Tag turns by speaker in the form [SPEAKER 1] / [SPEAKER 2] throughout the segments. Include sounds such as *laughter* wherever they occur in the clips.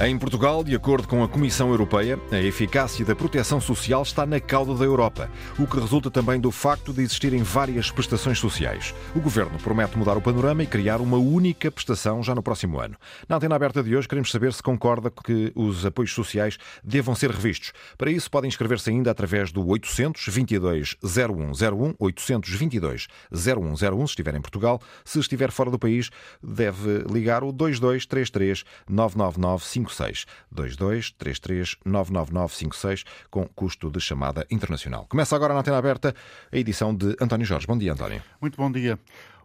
[SPEAKER 1] Em Portugal, de acordo com a Comissão Europeia, a eficácia da proteção social está na cauda da Europa, o que resulta também do facto de existirem várias prestações sociais. O governo promete mudar o panorama e criar uma única prestação já no próximo ano. Na antena aberta de hoje, queremos saber se concorda que os apoios sociais devam ser revistos. Para isso, podem inscrever-se ainda através do 822 0101, 822 0101, se estiver em Portugal. Se estiver fora do país, deve ligar o 2233 999 56 22 33 99956 com custo de chamada internacional. Começa agora na antena aberta a edição de António Jorge. Bom dia, António.
[SPEAKER 2] Muito bom dia.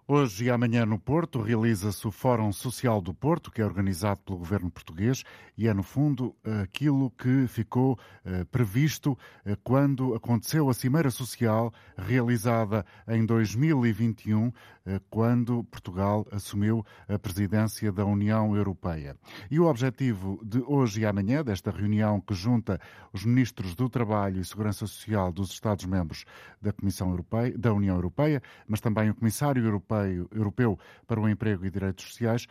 [SPEAKER 2] Hoje e amanhã no Porto realiza-se o Fórum Social do Porto, que é organizado pelo governo português e é, no fundo, aquilo que ficou eh, previsto eh, quando aconteceu a Cimeira Social realizada em 2021, eh, quando Portugal assumiu a presidência da União Europeia. E o objetivo de hoje e amanhã, desta reunião que junta os ministros do Trabalho e Segurança Social dos Estados-membros da Comissão Europeia, da União Europeia, mas também o Comissário Europeu Europeu para o Emprego e Direitos Sociais,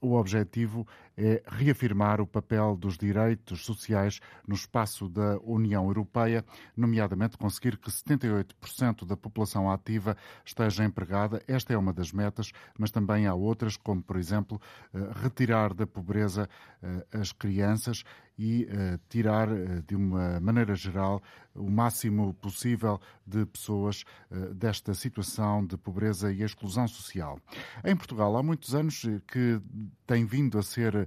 [SPEAKER 2] o objetivo é reafirmar o papel dos direitos sociais no espaço da União Europeia, nomeadamente conseguir que 78% da população ativa esteja empregada. Esta é uma das metas, mas também há outras, como, por exemplo, eh, retirar da pobreza eh, as crianças e uh, tirar, de uma maneira geral, o máximo possível de pessoas desta situação de pobreza e exclusão social. Em Portugal, há muitos anos que tem vindo a ser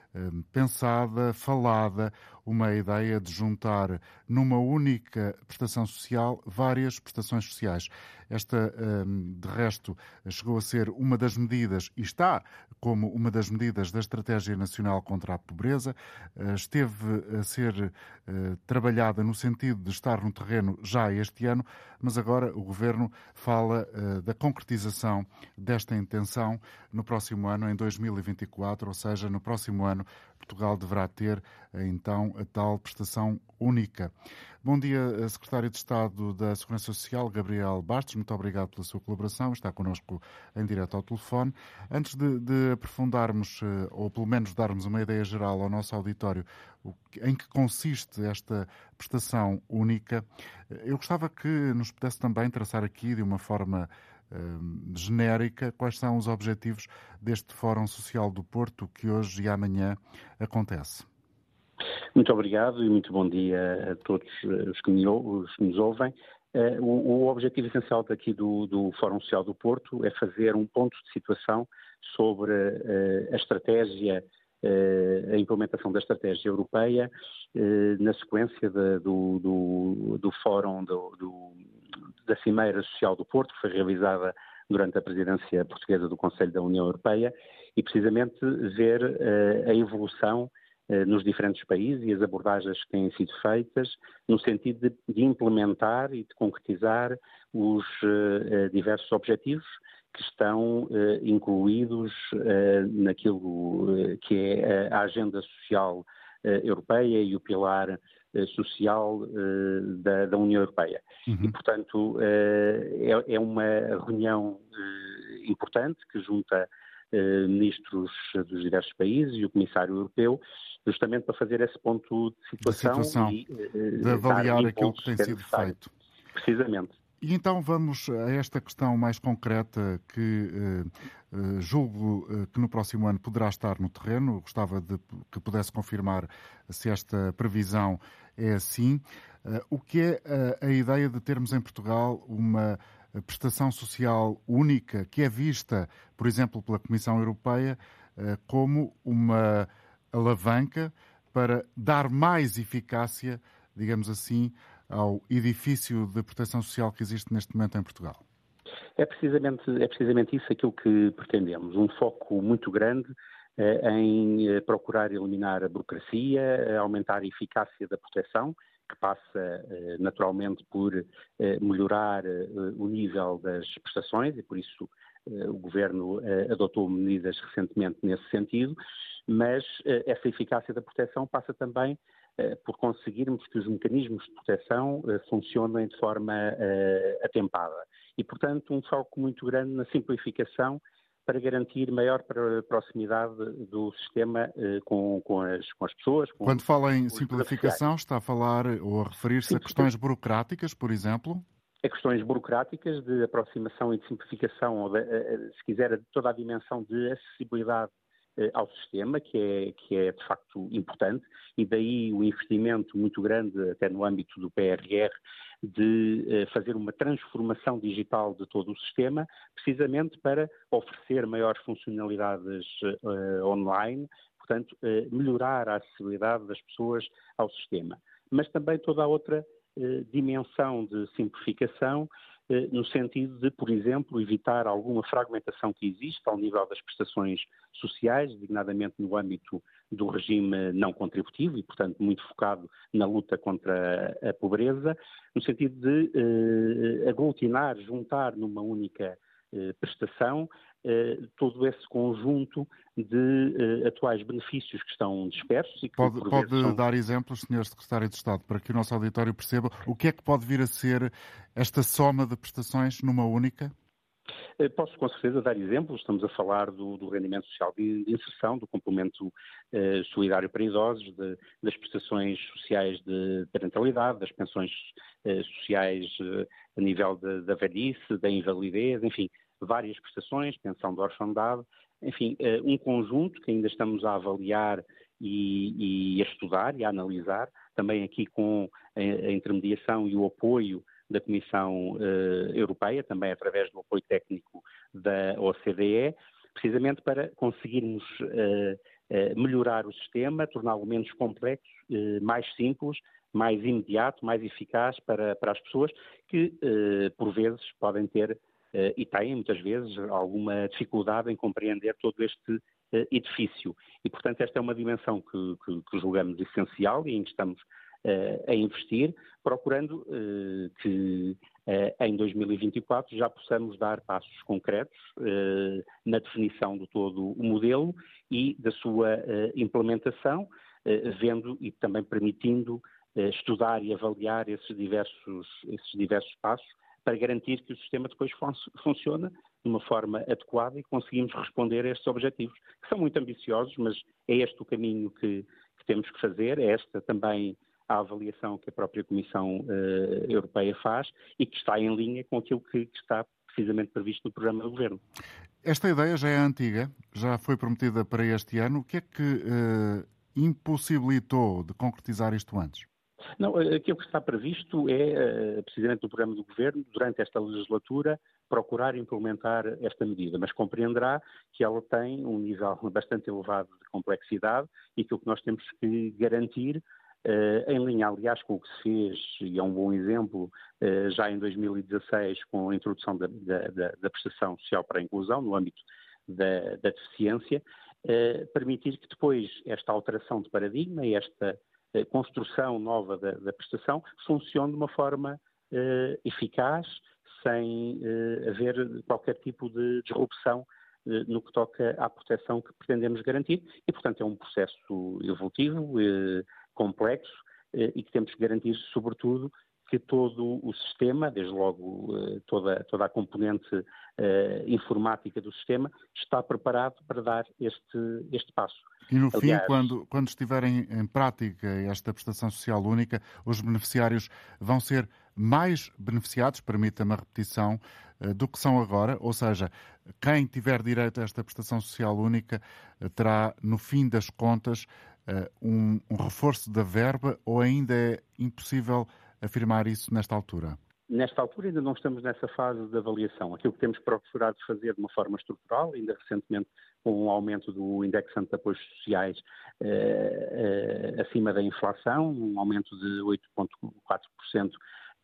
[SPEAKER 2] pensada, falada, uma ideia de juntar numa única prestação social várias prestações sociais. Esta, de resto, chegou a ser uma das medidas e está como uma das medidas da Estratégia Nacional contra a Pobreza. Eh, esteve a ser eh, trabalhada no sentido de estar no terreno já este ano, mas agora o Governo fala eh, da concretização desta intenção no próximo ano, em 2024, ou seja, no próximo ano Portugal deverá ter então a tal prestação única. Bom dia, Secretário de Estado da Segurança Social, Gabriel Bastos. Muito obrigado pela sua colaboração. Está connosco em direto ao telefone. Antes de, de aprofundarmos, eh, ou pelo menos darmos uma ideia geral ao nosso auditório, em que consiste esta prestação única, eh, eu gostava que nos pudesse também traçar aqui de uma forma genérica quais são os objetivos deste Fórum Social do Porto que hoje e amanhã acontece.
[SPEAKER 3] Muito obrigado e muito bom dia a todos os que, me, os que nos ouvem. Uh, o, objetivo essencial daqui do, do, Fórum Social do Porto é fazer um ponto de situação sobre uh, a estratégia, a implementação da estratégia europeia na sequência do, do, do, Fórum do, da Cimeira Social do Porto, que foi realizada durante a presidência portuguesa do Conselho da União Europeia, e precisamente ver a evolução eh, nos diferentes países e as abordagens que têm sido feitas no sentido de, de implementar e de concretizar os uh, diversos objetivos que estão uh, incluídos uh, naquilo que é a agenda social europeia e o pilar social da, da, União Europeia. Uhum. E, portanto, é, é, uma reunião importante que junta ministros dos diversos países e o Comissário Europeu justamente para fazer esse ponto de situação,
[SPEAKER 2] situação
[SPEAKER 3] e
[SPEAKER 2] eh, de avaliar aquilo que tem sido feito.
[SPEAKER 3] Precisamente.
[SPEAKER 2] E então vamos a esta questão mais concreta que eh, eh, julgo eh, que no próximo ano poderá estar no terreno. Gostava de que pudesse confirmar se esta previsão é assim. Eh, o que é a, a ideia de termos em Portugal uma prestação social única que é vista, por exemplo, pela Comissão Europeia eh, como uma alavanca para dar mais eficácia, digamos assim, ao edifício de proteção social que existe neste momento em Portugal?
[SPEAKER 3] É precisamente, é precisamente isso aquilo que pretendemos, um foco muito grande eh, em eh, procurar eliminar a burocracia, eh, aumentar a eficácia da proteção, que passa eh, naturalmente por eh, melhorar eh, o nível das prestações e por isso o Governo adotou medidas recentemente nesse sentido mas eh, essa eficácia da proteção passa também eh, por conseguirmos que os mecanismos de proteção eh, funcionem de forma atempada. E, portanto, um foco muito grande na simplificação para garantir maior proximidade do sistema com, com, as, com as pessoas. Com
[SPEAKER 2] Quando fala em simplificação, está a falar ou a referir-se a questões burocráticas, por exemplo?
[SPEAKER 3] A questões burocráticas de aproximação e de simplificação, ou de, se quiser, toda a dimensão de acessibilidade eh, ao sistema, que é, que é de facto importante, e daí o investimento muito grande, até no âmbito do PRR, de eh, fazer uma transformação digital de todo o sistema, precisamente para oferecer maiores funcionalidades uh, online, portanto, uh, melhorar a acessibilidade das pessoas ao sistema. Mas também toda a outra dimensão de simplificação eh, no sentido de, por exemplo, evitar alguma fragmentação que existe ao nível das prestações sociais, designadamente no âmbito do regime não contributivo e, portanto, muito focado na luta contra a pobreza, no sentido de eh, aglutinar, juntar numa única eh, prestação eh, todo esse conjunto de eh, atuais benefícios que estão dispersos. E que,
[SPEAKER 2] pode pode são... dar exemplos, Sr. Secretário de Estado, para que o nosso auditório perceba o que é que pode vir a ser esta soma de prestações numa única?
[SPEAKER 3] Eh, posso com certeza dar exemplos. Estamos a falar do, do rendimento social de, de, inserção, do complemento eh, solidário para idosos, de, das prestações sociais de parentalidade, das pensões eh, sociais eh, a nível da velhice, da invalidez, enfim, várias prestações, pensão de orfandade, enfim, eh, um conjunto que ainda estamos a avaliar e, e a estudar e a analisar, também aqui com a, intermediação e o apoio da Comissão uh, Europeia, também através do apoio técnico da OCDE, precisamente para conseguirmos uh, melhorar o sistema, torná-lo menos complexo, mais simples, mais imediato, mais eficaz para, para as pessoas que, por vezes, podem ter eh, e têm muitas vezes alguma dificuldade em compreender todo este eh, edifício. E, portanto, esta é uma dimensão que, que, que julgamos essencial e em que estamos uh, a investir, procurando que em 2024 já possamos dar passos concretos na definição de todo o modelo e da sua implementação, vendo e também permitindo estudar e avaliar esses diversos, esses diversos passos para garantir que o sistema depois fun funciona de uma forma adequada e conseguimos responder a estes objetivos, que são muito ambiciosos, mas é este o caminho que, que temos que fazer, é esta também a avaliação que a própria Comissão uh, Europeia faz e que está em linha com aquilo que, que está precisamente previsto no programa do Governo.
[SPEAKER 2] Esta ideia já é antiga, já foi prometida para este ano. O que é que uh, impossibilitou de concretizar isto antes?
[SPEAKER 3] Não, eh, aquilo que está previsto é, eh, precisamente no programa do Governo, durante esta legislatura, procurar implementar esta medida, mas compreenderá que ela tem um nível *laughs* bastante elevado de complexidade e que o que nós temos que garantir, eh, em linha, aliás, com o que se fez, e é um bom exemplo, já em 2016, com a introdução da, da, da prestação social para a inclusão, no âmbito da, da deficiência, permitir que depois esta alteração de paradigma e esta construção nova da, da, prestação funcione de uma forma uh, eficaz, sem uh, haver qualquer tipo de disrupção uh, no que toca à proteção que pretendemos garantir. E, portanto, é um processo evolutivo, complexo, e que temos que garantir, sobretudo, que todo o sistema, desde logo toda, toda a componente informática do sistema, está preparado para dar este, este passo.
[SPEAKER 2] E no Aliás, fim, quando, quando estiverem em prática esta prestação social única, os beneficiários vão ser mais beneficiados, permita-me a repetição, eh, do que são agora, ou seja, quem tiver direito a esta prestação social única eh, terá, no fim das contas, eh, um, um reforço da verba ou ainda é impossível afirmar isso nesta altura?
[SPEAKER 3] Nesta altura ainda não estamos nessa fase de avaliação. Aquilo que temos procurado fazer de uma forma estrutural, ainda recentemente com um aumento do indexante de apoios sociais eh, eh, acima da inflação, um aumento de 8,4%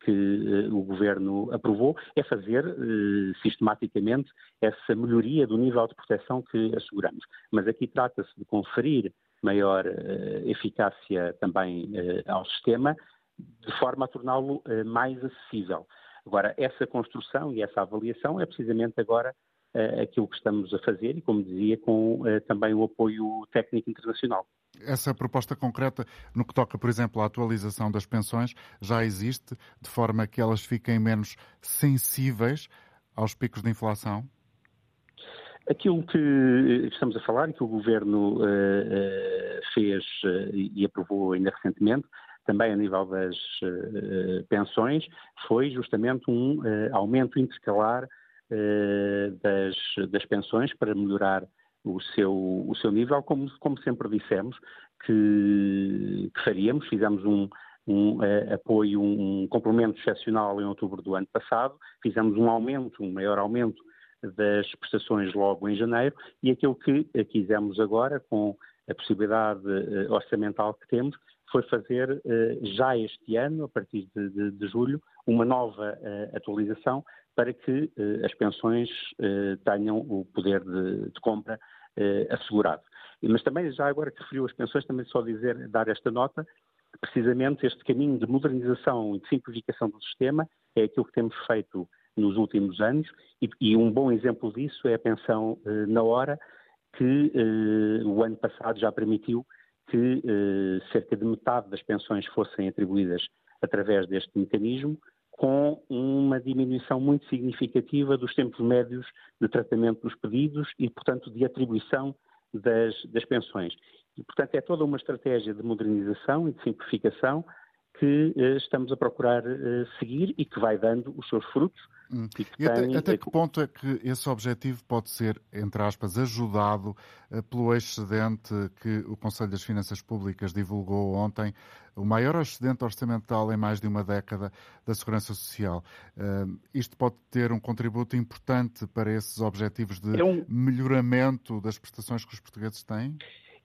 [SPEAKER 3] que eh, o Governo aprovou, é fazer eh, sistematicamente essa melhoria do nível de proteção que asseguramos. Mas aqui trata-se de conferir maior eh, eficácia também eh, ao sistema, de forma a torná-lo mais acessível. Agora, essa construção e essa avaliação é precisamente agora uh, aquilo que estamos a fazer e, como dizia, com uh, também o apoio técnico internacional.
[SPEAKER 2] Essa proposta concreta, no que toca, por exemplo, à atualização das pensões, já existe, de forma que elas fiquem menos sensíveis aos picos de inflação?
[SPEAKER 3] Aquilo que estamos a falar e que o Governo uh, uh, fez uh, e aprovou ainda recentemente, também a nível das pensões, foi justamente um aumento intercalar das, das, pensões para melhorar o seu, o seu nível, como, como sempre dissemos que, que faríamos. Fizemos um, um apoio, um complemento excepcional em outubro do ano passado, fizemos um aumento, um maior aumento das prestações logo em janeiro e aquilo que quisemos agora, com a possibilidade uh, orçamental que temos, foi fazer uh, já este ano, a partir de, de, de julho, uma nova uh, atualização para que as pensões tenham o poder de, de compra assegurado. Mas também, já agora que referiu as pensões, também só dizer, dar esta nota, precisamente este caminho de modernização e de simplificação do sistema é aquilo que temos feito nos últimos anos, e, e um bom exemplo disso é a pensão eh, na hora, que eh, o ano passado já permitiu que eh, cerca de metade das pensões fossem atribuídas através deste mecanismo, com uma diminuição muito significativa dos tempos médios de tratamento dos pedidos e, portanto, de atribuição das, das pensões. E, portanto, é toda uma estratégia de modernização e de simplificação que eh, estamos a procurar eh, seguir e que vai dando os seus frutos
[SPEAKER 2] Hum. E, e até, tem... até, que ponto é que esse objetivo pode ser, entre aspas, ajudado pelo excedente que o Conselho das Finanças Públicas divulgou ontem, o maior excedente orçamental em mais de uma década da Segurança Social. Uh, isto pode ter um contributo importante para esses objetivos de é um... melhoramento das prestações que os portugueses têm?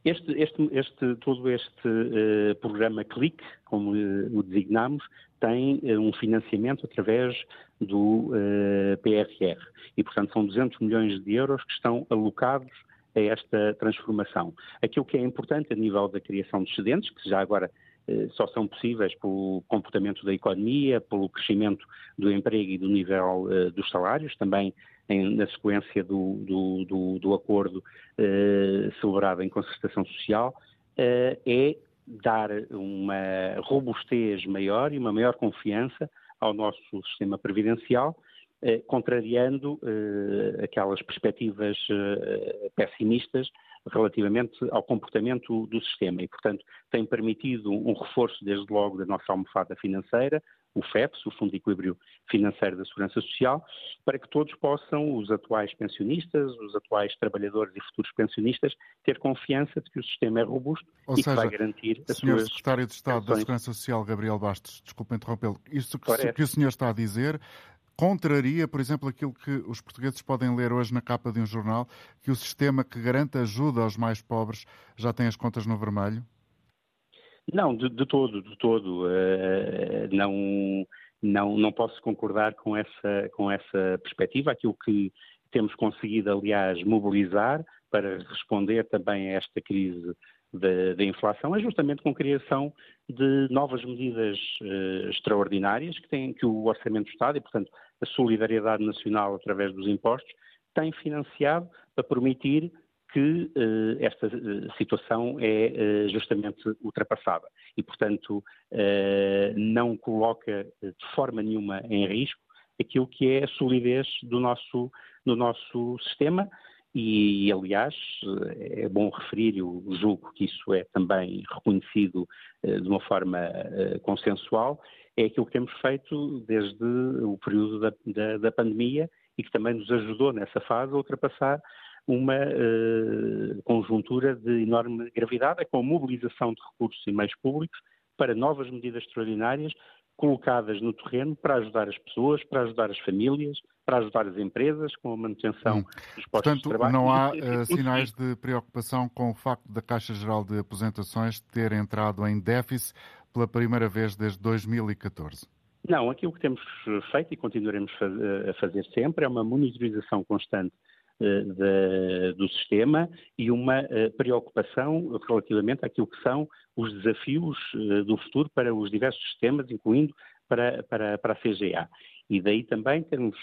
[SPEAKER 3] Este, este, este, todo este uh, programa CLIC, como uh, o designamos, tem uh, um financiamento através do PRR. E, portanto, são 200 milhões de euros que estão alocados a esta transformação. Aquilo que é importante a nível da criação de excedentes, que já agora só são possíveis pelo comportamento da economia, pelo crescimento do emprego e do nível dos salários, também em, na sequência do, do, do, do acordo eh, celebrado em concertação social, eh, é dar uma robustez maior e uma maior confiança ao nosso sistema previdencial, eh, contrariando eh, aquelas perspectivas eh, pessimistas relativamente ao comportamento do sistema. E, portanto, tem permitido um reforço desde logo da nossa almofada financeira, o FEPS, o Fundo de Equilíbrio Financeiro da Segurança Social, para que todos possam, os atuais pensionistas, os atuais trabalhadores e futuros pensionistas, ter confiança de que o sistema é robusto
[SPEAKER 2] Ou
[SPEAKER 3] e
[SPEAKER 2] seja,
[SPEAKER 3] que vai garantir
[SPEAKER 2] as Senhor suas Secretário de Estado da Segurança Social, Gabriel Bastos, desculpe interrompê-lo, isto que, que o senhor está a dizer contraria, por exemplo, aquilo que os portugueses podem ler hoje na capa de um jornal, que o sistema que garante ajuda aos mais pobres já tem as contas no vermelho?
[SPEAKER 3] Não, de, de todo, de todo. Uh, não, não, não posso concordar com essa, com essa perspectiva. Aquilo que temos conseguido, aliás, mobilizar para responder também a esta crise da, inflação é justamente com a criação de novas medidas uh, extraordinárias que, têm, que o Orçamento do Estado e, portanto, a solidariedade nacional através dos impostos tem financiado para permitir que uh, esta uh, situação é uh, justamente ultrapassada. E, portanto, não coloca de forma nenhuma em risco aquilo que é a solidez do nosso, do nosso sistema. E, aliás, é bom referir, eu julgo que isso é também reconhecido de uma forma consensual, é aquilo que temos feito desde o período da, da, da pandemia e que também nos ajudou nessa fase a ultrapassar uma uh, conjuntura de enorme gravidade, é com a mobilização de recursos e meios públicos para novas medidas extraordinárias colocadas no terreno para ajudar as pessoas, para ajudar as famílias, para ajudar as empresas com a manutenção hum. dos postos
[SPEAKER 2] Portanto,
[SPEAKER 3] de trabalho.
[SPEAKER 2] não há uh, sinais de preocupação com o facto da Caixa Geral de Aposentações ter entrado em déficit pela primeira vez desde 2014?
[SPEAKER 3] Não, aquilo que temos feito e continuaremos a fazer sempre é uma monitorização constante eh, de, do sistema e uma eh, preocupação relativamente àquilo que são os desafios eh, do futuro para os diversos sistemas, incluindo para, para, para a CGA. E daí também termos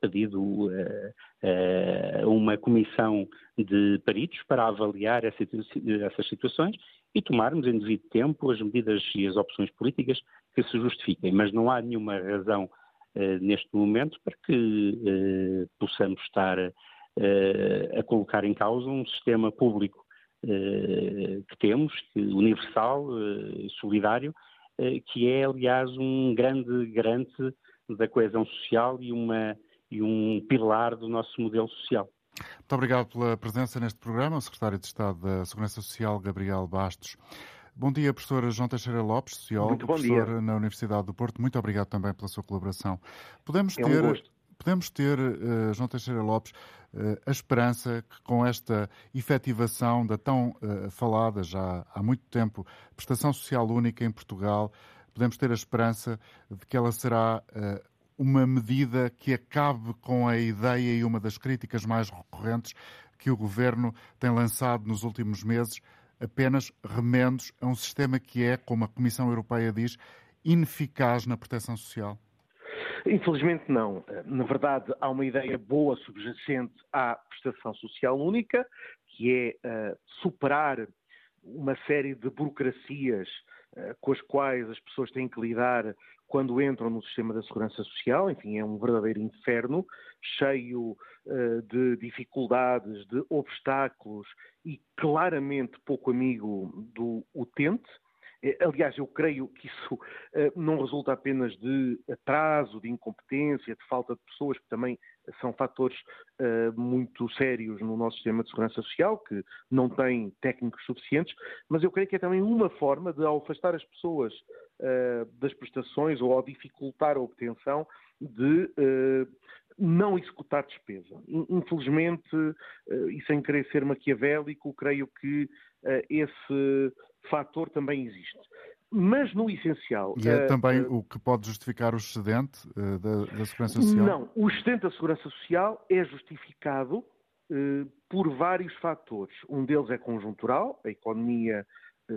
[SPEAKER 3] pedido uma comissão de peritos para avaliar essas situações e tomarmos em devido tempo as medidas e as opções políticas que se justifiquem. Mas não há nenhuma razão neste momento para que possamos estar a colocar em causa um sistema público que temos, universal, solidário, que é, aliás, um grande garante da coesão social e, uma, e um pilar do nosso modelo social.
[SPEAKER 2] Muito obrigado pela presença neste programa, o Secretário de Estado da Segurança Social, Gabriel Bastos. Bom dia, professor João Teixeira Lopes, sociólogo, professor dia. na Universidade do Porto. Muito obrigado também pela sua colaboração. Podemos
[SPEAKER 3] é
[SPEAKER 2] ter,
[SPEAKER 3] um
[SPEAKER 2] podemos ter uh, João Teixeira Lopes, uh, a esperança que com esta efetivação da tão uh, falada já há muito tempo prestação social única em Portugal, podemos ter a esperança de que ela será uma medida que acabe com a ideia e uma das críticas mais recorrentes que o governo tem lançado nos últimos meses, apenas remendos a um sistema que é, como a Comissão Europeia diz, ineficaz na proteção social?
[SPEAKER 4] Infelizmente não. Na verdade, há uma ideia boa subjacente à prestação social única, que é uh, superar uma série de burocracias uh, com as quais as pessoas têm que lidar quando entram no sistema da segurança social, enfim, é um verdadeiro inferno, cheio uh, de dificuldades, de obstáculos e claramente pouco amigo do utente. Eh, aliás, eu creio que isso uh, *laughs* não resulta apenas de atraso, de incompetência, de falta de pessoas, que também são fatores uh, muito sérios no nosso sistema de segurança social, que não tem técnicos suficientes, mas eu creio que é também uma forma de, afastar as pessoas uh, das prestações ou ao dificultar a obtenção de não executar despesa. Infelizmente, e sem querer ser maquiavélico, creio que esse fator também existe. Mas no essencial.
[SPEAKER 2] E é uh, também uh, o que pode justificar o excedente uh, da, da, Segurança Social?
[SPEAKER 4] Não, o excedente da Segurança Social é justificado por vários fatores. Um deles é conjuntural, a economia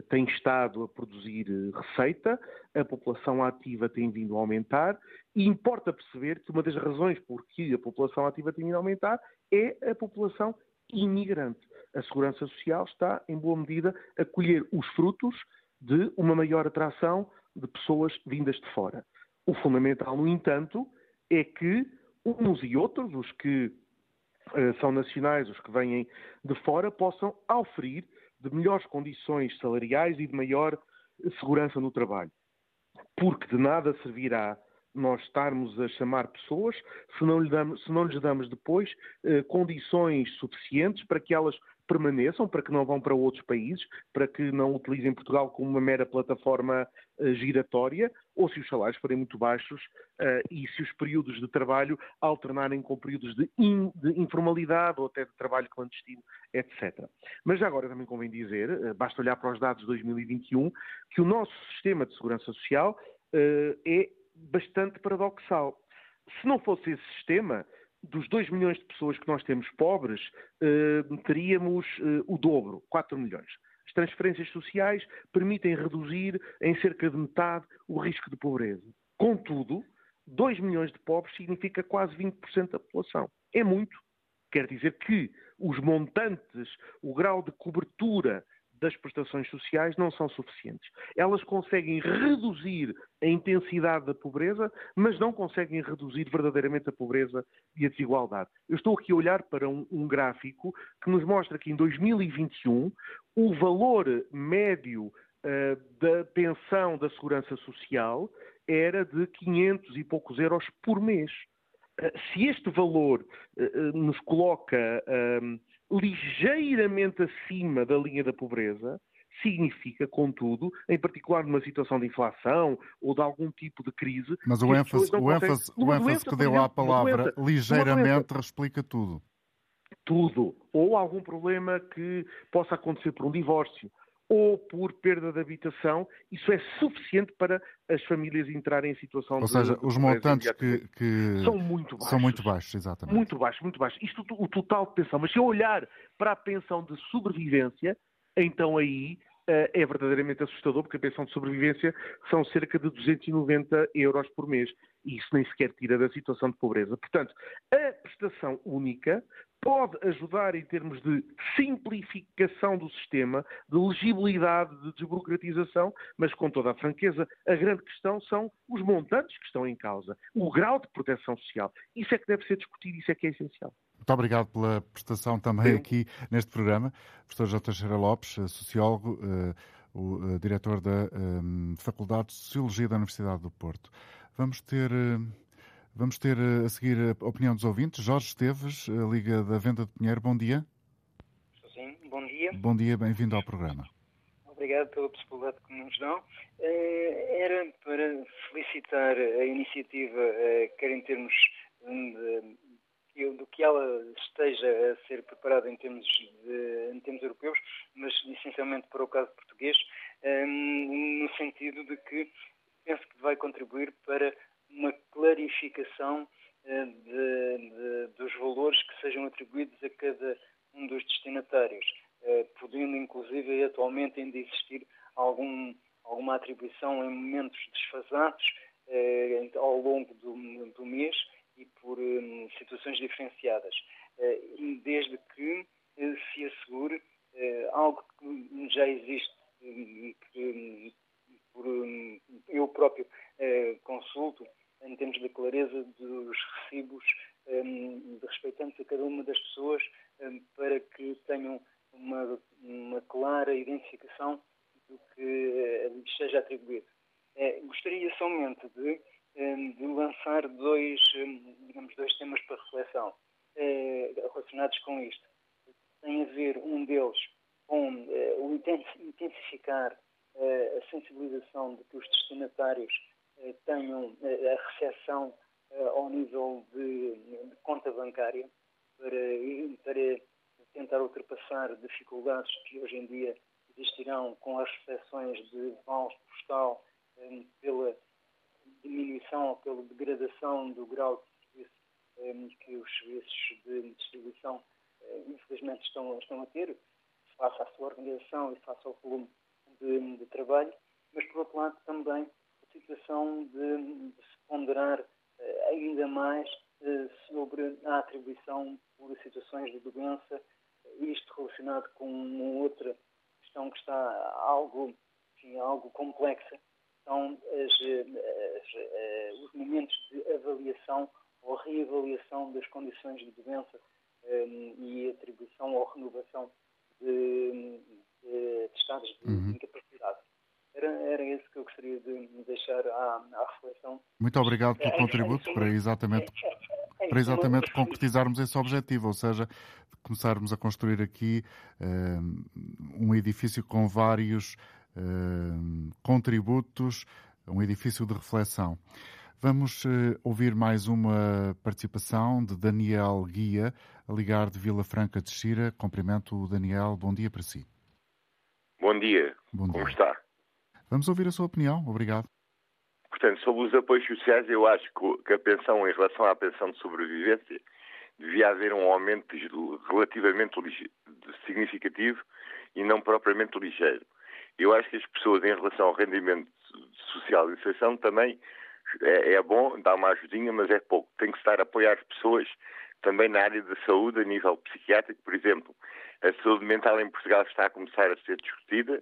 [SPEAKER 4] tem estado a produzir receita, a população ativa tem vindo a aumentar e importa perceber que uma das razões por que a população ativa tem vindo a aumentar é a população imigrante. A Segurança Social está, em boa medida, a colher os frutos de uma maior atração de pessoas vindas de fora. O fundamental, no entanto, é que uns e outros, os que uh, são nacionais, os que vêm de fora, possam oferir de melhores condições salariais e de maior segurança no trabalho. Porque de nada servirá nós estarmos a chamar pessoas se não, lhe damos, se não lhes damos depois uh, condições suficientes para que elas permaneçam, para que não vão para outros países, para que não utilizem Portugal como uma mera plataforma uh, giratória, ou se os salários forem muito baixos uh, e se os períodos de trabalho alternarem com períodos de, in, de, informalidade ou até de trabalho clandestino, etc. Mas já agora também convém dizer, uh, basta olhar para os dados de 2021, que o nosso sistema de segurança social é bastante paradoxal. Se não fosse esse sistema, dos 2 milhões de pessoas que nós temos pobres, eh, teríamos eh, o dobro, 4 milhões. As transferências sociais permitem reduzir em cerca de metade o risco de pobreza. Contudo, 2 milhões de pobres significa quase 20% da população. É muito. Quer dizer que os montantes, o grau de cobertura das prestações sociais não são suficientes. Elas conseguem reduzir a intensidade da pobreza, mas não conseguem reduzir verdadeiramente a pobreza e a desigualdade. Eu estou aqui a olhar para um, um gráfico que nos mostra que em 2021 o valor médio uh, da pensão da segurança social era de 500 e poucos euros por mês. Uh, se este valor uh, nos coloca ligeiramente acima da linha da pobreza, significa, contudo, em particular numa situação de inflação ou de algum tipo de crise.
[SPEAKER 2] Mas o ênfase, o ênfase, o ênfase doença, que deu exemplo, à palavra doença, ligeiramente explica tudo.
[SPEAKER 4] Tudo. Ou algum problema que possa acontecer por um divórcio, ou por perda de habitação, isso é suficiente para as famílias entrarem em situação
[SPEAKER 2] ou
[SPEAKER 4] de...
[SPEAKER 2] Ou seja, os montantes que, que,
[SPEAKER 4] São muito baixos.
[SPEAKER 2] São muito baixos, exatamente.
[SPEAKER 4] Muito baixos, muito baixos. Isto o total de pensão. Mas se eu olhar para a pensão de sobrevivência, então aí uh, é verdadeiramente assustador, porque a pensão de sobrevivência são cerca de 290 euros por mês. E isso nem sequer tira da situação de pobreza. Portanto, a prestação única pode ajudar em termos de simplificação do sistema, de legibilidade, de desburocratização, mas com toda a franqueza, a grande questão são os montantes que estão em causa, o grau de proteção social. Isso é que deve ser discutido, isso é que é essencial.
[SPEAKER 2] Muito obrigado pela prestação também Sim. aqui neste programa. Professor J. Teixeira Lopes, eh, sociólogo, uh, o uh, diretor da um, Faculdade de Sociologia da Universidade do Porto. Vamos ter, vamos ter a seguir a opinião dos ouvintes. Jorge Esteves, Liga da Venda de Pinheiro, bom dia.
[SPEAKER 5] Sim, bom dia.
[SPEAKER 2] Bom dia, bem-vindo ao programa.
[SPEAKER 5] Obrigado pela possibilidade que nos dão. Era para felicitar a iniciativa, quer em termos do que ela esteja a ser preparada em termos, de, em termos europeus, mas essencialmente para o caso português, no sentido de que penso que vai contribuir para uma clarificação uh, de, de, dos valores que sejam atribuídos a cada um dos destinatários, uh, podendo inclusive atualmente ainda existir algum, alguma atribuição em momentos desfasados uh, ao longo do, do mês e por um, situações diferenciadas, desde que se assegure algo que já existe e que um, por, um, eu próprio consulto em termos de clareza dos recibos um, respeitantes a cada uma das pessoas hum, para que tenham uma, uma clara identificação do que lhes seja atribuído. gostaria somente de Ehm, de lançar dois, ehm, digamos, dois temas para reflexão eh, relacionados com isto. Tem a ver, um deles, com eh, o intensificar eh, a sensibilização de que os destinatários tenham a recepção ao nível de, de conta bancária para, para tentar ultrapassar dificuldades que hoje em dia existirão com as recepções de vales postal pela diminuição ou pela degradação do grau de serviço um, que os serviços de distribuição uh, infelizmente estão, estão a ter, face à sua organização e face ao volume de, de trabalho, mas por outro lado também a situação de, de se ponderar uh, ainda mais uh, sobre a atribuição por situações de doença, isto relacionado com uma outra questão que está algo, enfim, algo complexa, são as, as, eh, os momentos de avaliação ou reavaliação das condições de doença um, e ou renovação de, de, de estados de uhum. incapacidade. Era, era esse que eu gostaria de deixar à, à reflexão.
[SPEAKER 2] Muito obrigado pelo é, contributo para exatamente, é, é, para exatamente concretizarmos esse objetivo, ou seja, começarmos a construir aqui um, um edifício com vários uh, contributos, um edifício de reflexão. Vamos uh, ouvir mais uma participação de Daniel Guia, a ligar de Vila Franca de Xira. Cumprimento o Daniel, bom dia para si.
[SPEAKER 6] Bom dia, bom como dia. está?
[SPEAKER 2] Vamos ouvir a sua opinião, obrigado.
[SPEAKER 6] Portanto, sobre os apoios sociais, eu acho que a pensão, em relação à pensão de sobrevivência, devia haver um aumento relativamente significativo e não propriamente ligeiro. Eu acho que as pessoas, em relação ao rendimento social de inserção, também é, é, bom dar uma ajudinha, mas é pouco. Tem que estar a apoiar as pessoas também na área da saúde, a nível psiquiátrico, por exemplo. A saúde mental em Portugal está a começar a ser discutida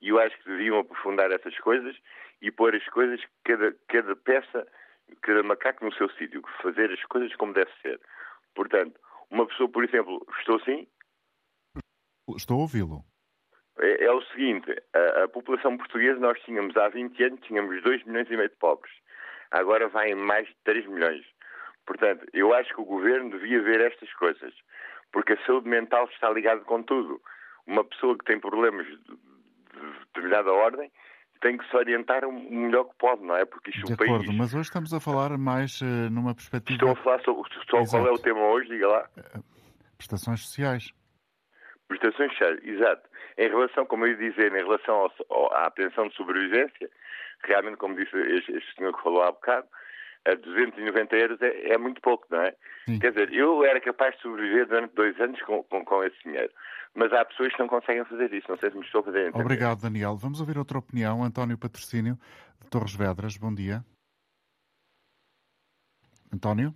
[SPEAKER 6] e eu acho que deviam aprofundar essas coisas e pôr as coisas, cada, cada peça, cada macaco no seu sítio, fazer as coisas como deve ser. Portanto, uma pessoa, por exemplo, estou assim?
[SPEAKER 2] Estou a ouvi-lo
[SPEAKER 6] é, é o seguinte, a, a, população portuguesa nós tínhamos há 20 anos, tínhamos 2 milhões e meio de pobres. Agora vai em mais de 3 milhões. Portanto, eu acho que o governo devia ver estas coisas, porque a saúde mental está ligada com tudo. Uma pessoa que tem problemas de, de determinada ordem tem que se orientar o melhor que pode, não é? Porque isto
[SPEAKER 2] de
[SPEAKER 6] é
[SPEAKER 2] acordo, país... mas hoje estamos a falar mais uh, numa perspectiva...
[SPEAKER 6] Estou a falar sobre, sobre qual é o tema hoje, diga lá. Uh,
[SPEAKER 2] prestações sociais.
[SPEAKER 6] Prestações sociais, exato. Em relação, como eu ia dizer, em relação ao, ao, à pensão de sobrevivência, realmente, como disse este, este senhor que falou há bocado, a 290 euros é, é muito pouco, não é? Sim. Quer dizer, eu era capaz de sobreviver durante dois anos com, com, com, esse dinheiro. Mas há pessoas que não conseguem fazer isso. Não sei se me estou a fazer entender.
[SPEAKER 2] Obrigado, Daniel. Vamos ouvir outra opinião. António Patrocínio, de Torres Vedras. Bom dia. António?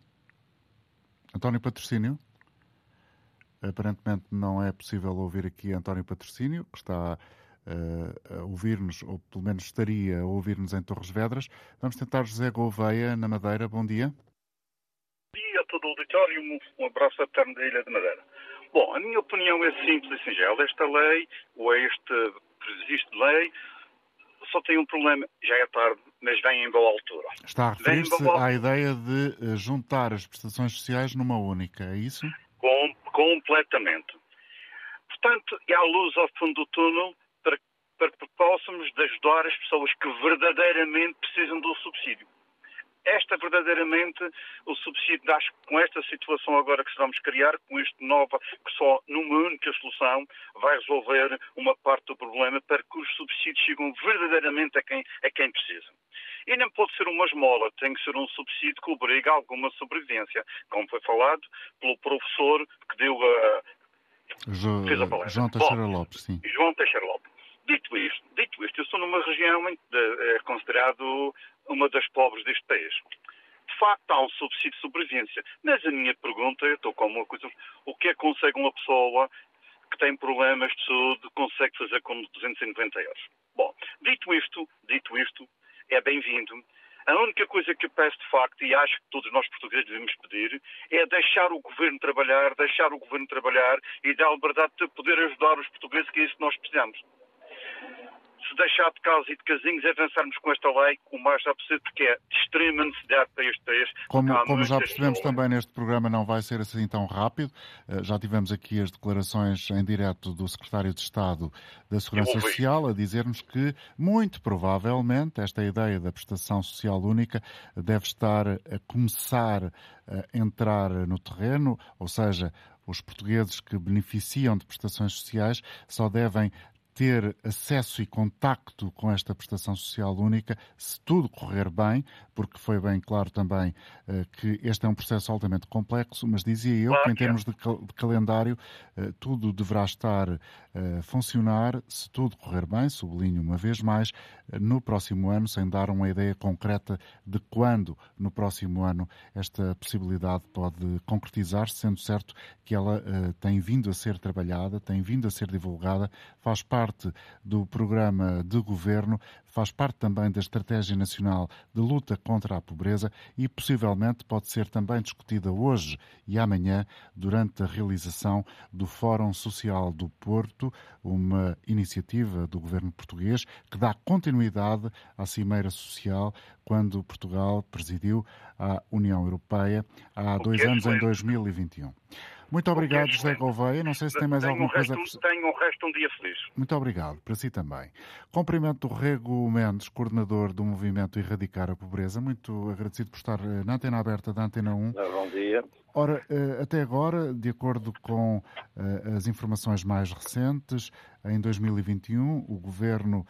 [SPEAKER 2] António Patrocínio? Aparentemente não é possível ouvir aqui António Patrocínio, que está uh, a ouvir-nos, ou pelo menos estaria a ouvir-nos em Torres Vedras. Vamos tentar José Gouveia, na Madeira. Bom dia.
[SPEAKER 7] Bom dia a todo auditório, um, um abraço fraterno da Ilha de Madeira. Bom, a minha opinião é simples e singela. Esta lei, ou esta existe lei, só tem um problema, já é tarde, mas vem em boa altura.
[SPEAKER 2] Está a referir-se à ideia de eh, juntar as prestações sociais numa única, é isso?
[SPEAKER 7] Com, completamente. Portanto, a luz ao fundo do túnel para, para que possamos ajudar as pessoas que verdadeiramente precisam do subsídio esta verdadeiramente o subsídio, acho que com esta situação agora que vamos criar, com este nova, que só numa única solução vai resolver uma parte do problema para que os subsídios chegam verdadeiramente a quem, a quem precisa. E não pode ser uma esmola, tem que ser um subsídio que obriga alguma sobrevivência, como foi falado pelo professor que deu a.
[SPEAKER 2] Jo, fez a palestra. João Teixeira Bom, Lopes, sim.
[SPEAKER 7] João Teixeira Lopes. Dito isto, dito isto, eu sou numa região de, é considerado uma das pobres deste país. De facto, há um subsídio de sobrevivência. Mas a minha pergunta, eu estou com uma coisa, o que é que consegue uma pessoa que tem problemas de saúde consegue fazer com 290 euros? Bom, dito isto, dito isto, é bem-vindo. A única coisa que eu peço de facto, e acho que todos nós portugueses devemos pedir, é deixar o governo trabalhar, deixar o governo trabalhar e dar a liberdade de poder ajudar os portugueses, que é isso que nós precisamos se deixar de casos e de casinhos, é avançarmos com esta lei o mais rápido possível, porque é de extrema necessidade para este país.
[SPEAKER 2] Como, como já percebemos também neste programa não vai ser assim tão rápido. Eh, já tivemos aqui as declarações em direto do Secretário de Estado da Segurança Social a dizer-nos que, muito provavelmente, esta ideia da prestação social única deve estar a começar a entrar no terreno, ou seja, os portugueses que beneficiam de prestações sociais só devem ter acesso e contacto com esta prestação social única, se tudo correr bem, porque foi bem claro também uh, que este é um processo altamente complexo, mas dizia eu que em termos de, cal de calendário uh, tudo deverá estar uh, a funcionar, se tudo correr bem, sublinho uma vez mais, no próximo ano, sem dar uma ideia concreta de quando no próximo ano esta possibilidade pode concretizar-se, sendo certo que ela tem vindo a ser trabalhada, tem vindo a ser divulgada, faz parte parte do programa de governo, faz parte também da Estratégia Nacional de Luta contra a Pobreza e possivelmente pode ser também discutida hoje e amanhã durante a realização do Fórum Social do Porto, uma iniciativa do governo português que dá continuidade à Cimeira Social quando Portugal presidiu a União Europeia há dois anos, em 2021. Muito obrigado, José Gouveia. Não sei se tem mais
[SPEAKER 7] tenho
[SPEAKER 2] alguma
[SPEAKER 7] um
[SPEAKER 2] coisa
[SPEAKER 7] resto, a Tenho um resto um dia feliz.
[SPEAKER 2] Muito obrigado, para si também. Cumprimento do Rego Mendes, coordenador do movimento Erradicar a Pobreza. Muito agradecido por estar eh, na antena aberta da Antena 1.
[SPEAKER 8] Bom dia.
[SPEAKER 2] Ora, eh, até agora, de acordo com eh, as informações mais recentes, em 2021 o Governo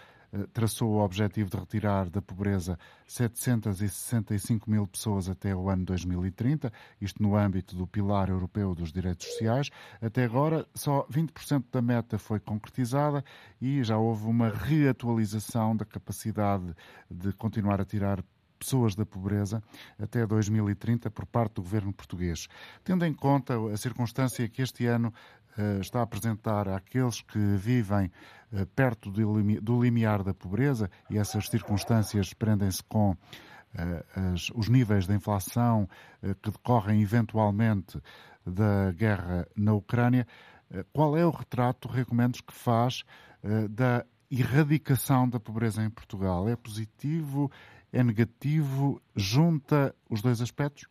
[SPEAKER 2] traçou o objetivo de retirar da pobreza 765 mil pessoas até o ano 2030, isto no âmbito do Pilar Europeu dos Direitos Sociais. Até agora, só 20% da meta foi concretizada e já houve uma reatualização da capacidade de continuar a tirar pessoas da pobreza até 2030 por parte do governo português. Tendo em conta a circunstância que este ano está a apresentar àqueles que vivem uh, perto do limiar da pobreza, e essas circunstâncias prendem-se com as, os níveis de inflação que decorrem eventualmente da guerra na Ucrânia, qual é o retrato, recomendos, que faz da erradicação da pobreza em Portugal? É positivo? é negativo, junta os dois aspectos?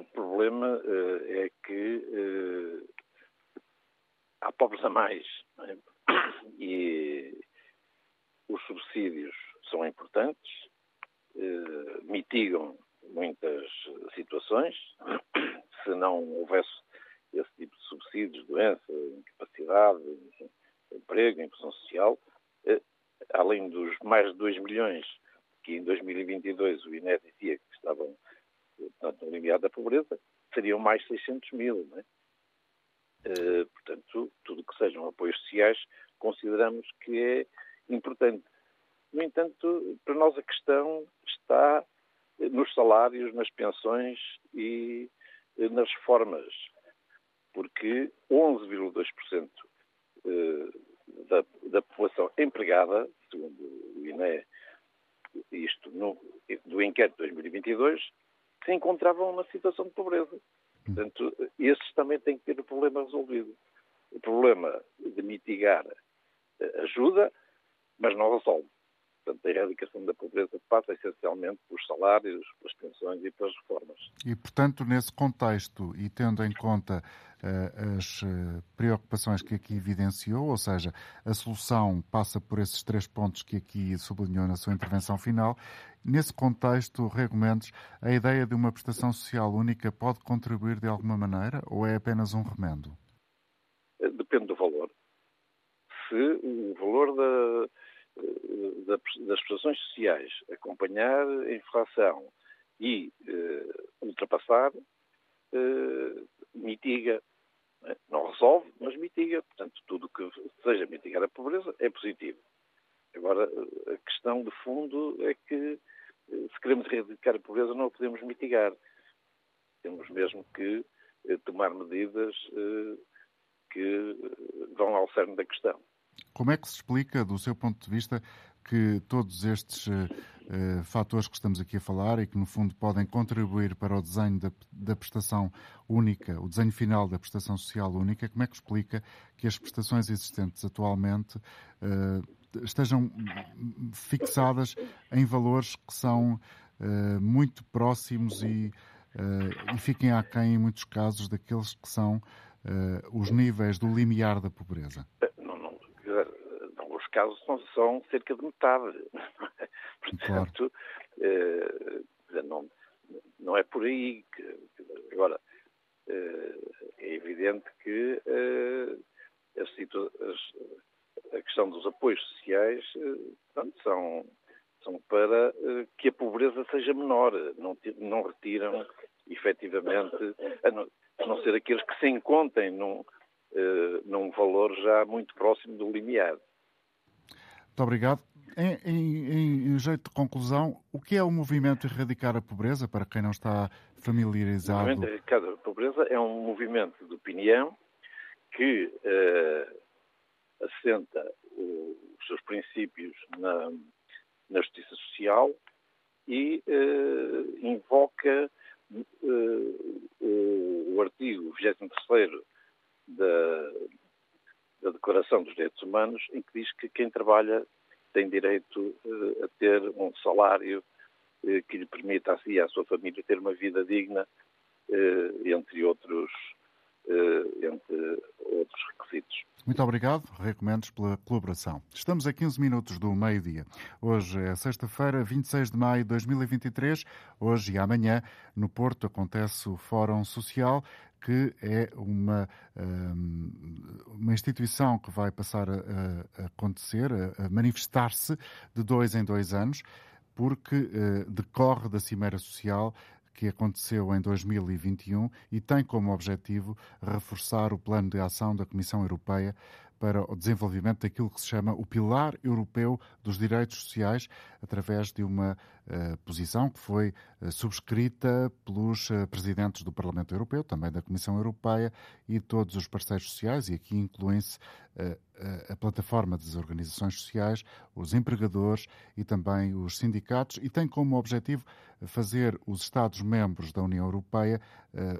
[SPEAKER 8] O problema uh, é que uh, há pobres a mais é? e os subsídios são importantes, mitigam muitas situações. Se não houvesse esse tipo de subsídios, doença, incapacidade, emprego, inclusão social, além dos mais de 2 milhões que em 2022 o INE dizia que estavam portanto, no limiar da pobreza, seriam mais 600 mil. Não é? Uh, portanto, tudo que sejam apoios sociais consideramos que é importante. No entanto, para nós a questão está nos salários, nas pensões e eh, nas reformas, porque 11,2% da, da população empregada, segundo o INE, isto no, do inquérito de 2022, que se encontravam na situação de pobreza. Portanto, esses também têm que ter o problema resolvido. O problema de mitigar eh, ajuda, mas não resolve. Portanto, a erradicação da pobreza passa essencialmente pelos salários, pelas pensões e pelas reformas.
[SPEAKER 2] E, portanto, nesse contexto e tendo em conta uh, as uh, preocupações que aqui evidenciou, ou seja, a solução passa por esses três pontos que aqui sublinhou na sua intervenção final, nesse contexto, Rego Mendes, a ideia de uma prestação social única pode contribuir de alguma maneira ou é apenas um remendo?
[SPEAKER 8] Depende do valor. Se o valor da das prestações sociais acompanhar a inflação e eh, ultrapassar, eh, mitiga. Não resolve, mas mitiga. Portanto, tudo que seja mitigar a pobreza é positivo. Agora, a questão de fundo é que, eh, se queremos erradicar a pobreza, não a podemos mitigar. Temos mesmo que eh, tomar medidas eh, que vão ao cerne da questão.
[SPEAKER 2] Como é que se explica, do seu ponto de vista, que todos estes uh, fatores que estamos aqui a falar e que, no fundo, podem contribuir para o desenho da, da, prestação única, o desenho final da prestação social única, como é que explica que as prestações existentes atualmente uh, estejam fixadas em valores que são uh, muito próximos e, e fiquem aquém, em muitos casos, daqueles que são os níveis do limiar da pobreza?
[SPEAKER 8] Casos são, são cerca de metade. *laughs* Portanto, claro. eh, não, não é por aí. Que, agora, eh, é evidente que eh, a, a, questão dos apoios sociais eh, portanto, são, são para eh, que a pobreza seja menor, não, não retiram efetivamente, a não, a não ser aqueles que se encontrem num, eh, num valor já muito próximo do limiar.
[SPEAKER 2] Muito obrigado. Em, em, em, jeito de conclusão, o que é o movimento Erradicar a Pobreza, para quem não está familiarizado?
[SPEAKER 8] O Erradicar a Pobreza é um movimento de opinião que uh, assenta os seus princípios na, na justiça social e uh, invoca uh, o, o artigo 23 da, da Declaração dos Direitos Humanos, em que diz que quem trabalha tem direito uh, a ter um salário uh, que lhe permita a si e à sua família ter uma vida digna, uh, entre outros entre outros requisitos.
[SPEAKER 2] Muito obrigado, recomendos pela colaboração. Estamos a 15 minutos do meio-dia. Hoje é sexta-feira, 26 de maio de 2023. Hoje e amanhã, no Porto, acontece o Fórum Social que é uma, hum, uma instituição que vai passar a, a acontecer, a, manifestar-se de dois em dois anos, porque eh, decorre da Cimeira Social que aconteceu em 2021 e tem como objetivo reforçar o plano de ação da Comissão Europeia para o desenvolvimento daquilo que se chama o Pilar Europeu dos Direitos Sociais, através de uma posição que foi uh, subscrita pelos uh, presidentes do Parlamento Europeu, também da Comissão Europeia e todos os parceiros sociais, e aqui incluem-se a plataforma das organizações sociais, os empregadores e também os sindicatos, e tem como objetivo fazer os Estados-membros da União Europeia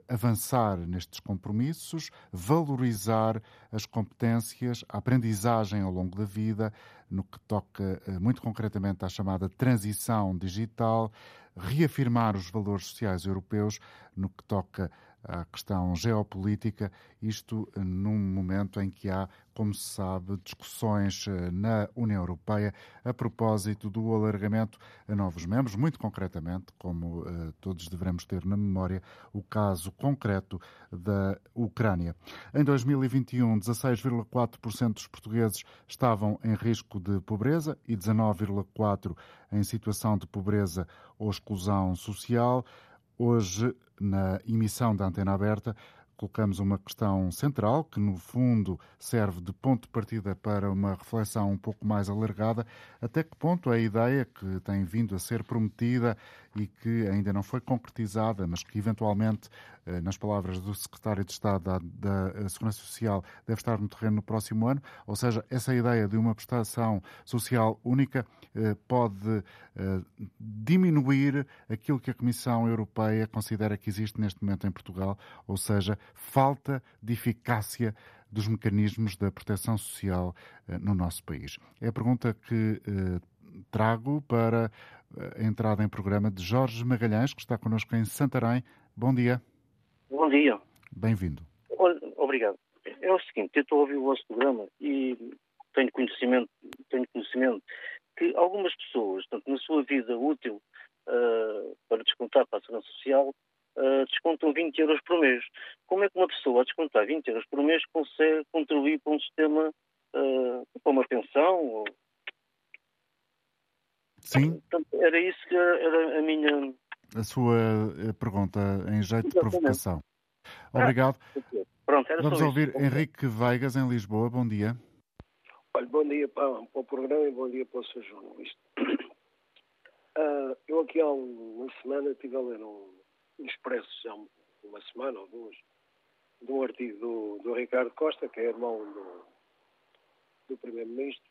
[SPEAKER 2] avançar nestes compromissos, valorizar as competências, a aprendizagem ao longo da vida, no que toca eh, muito concretamente à chamada transição digital, reafirmar os valores sociais europeus no que toca à questão geopolítica, isto eh, num momento em que há, como se sabe, discussões eh, na União Europeia a propósito do alargamento a novos membros, muito concretamente, como uh, todos devemos ter na memória, o caso concreto da Ucrânia. Em 2021, 16,4% dos portugueses estavam em risco de pobreza e 19,4% em situação de pobreza ou exclusão social. Hoje, na emissão da Antena Aberta, colocamos uma questão central que, no fundo, serve de ponto de partida para uma reflexão um pouco mais alargada. Até que ponto a ideia que tem vindo a ser prometida e que ainda não foi concretizada, mas que eventualmente, eh, nas palavras do Secretário de Estado da, eh, Segurança Social, deve estar no terreno no próximo ano, ou seja, essa ideia de uma prestação social única eh, pode diminuir aquilo que a Comissão Europeia considera que existe neste momento em Portugal, ou seja, falta de eficácia dos mecanismos da proteção social no nosso país. É a pergunta que trago para a entrada em programa de Jorge Magalhães, que está connosco em Santarém. Bom dia.
[SPEAKER 9] Bom dia.
[SPEAKER 2] Bem-vindo.
[SPEAKER 9] Obrigado. É o seguinte, eu estou a ouvir o vosso programa e tenho conhecimento, tenho conhecimento que algumas pessoas, na sua vida útil uh, para descontar para a segurança social, uh, descontam 20 euros por mês. Como é que uma pessoa a descontar 20 euros por mês consegue contribuir para um sistema, uh, para uma pensão ou
[SPEAKER 2] Sim.
[SPEAKER 9] era isso que era a minha.
[SPEAKER 2] A sua eh, pergunta em jeito Exatamente. de provocação. Obrigado. Ah, Pronto, Vamos ouvir isso. Henrique Veigas, em Lisboa. Bom dia.
[SPEAKER 10] Olha, bom dia para, para o programa e bom dia para o Sr. jornalista. *coughs* Uh, eu aqui há uma semana estive a ler um, um expresso, já uma semana ou duas, de um artigo do, do Ricardo Costa, que é irmão do, do Primeiro-Ministro,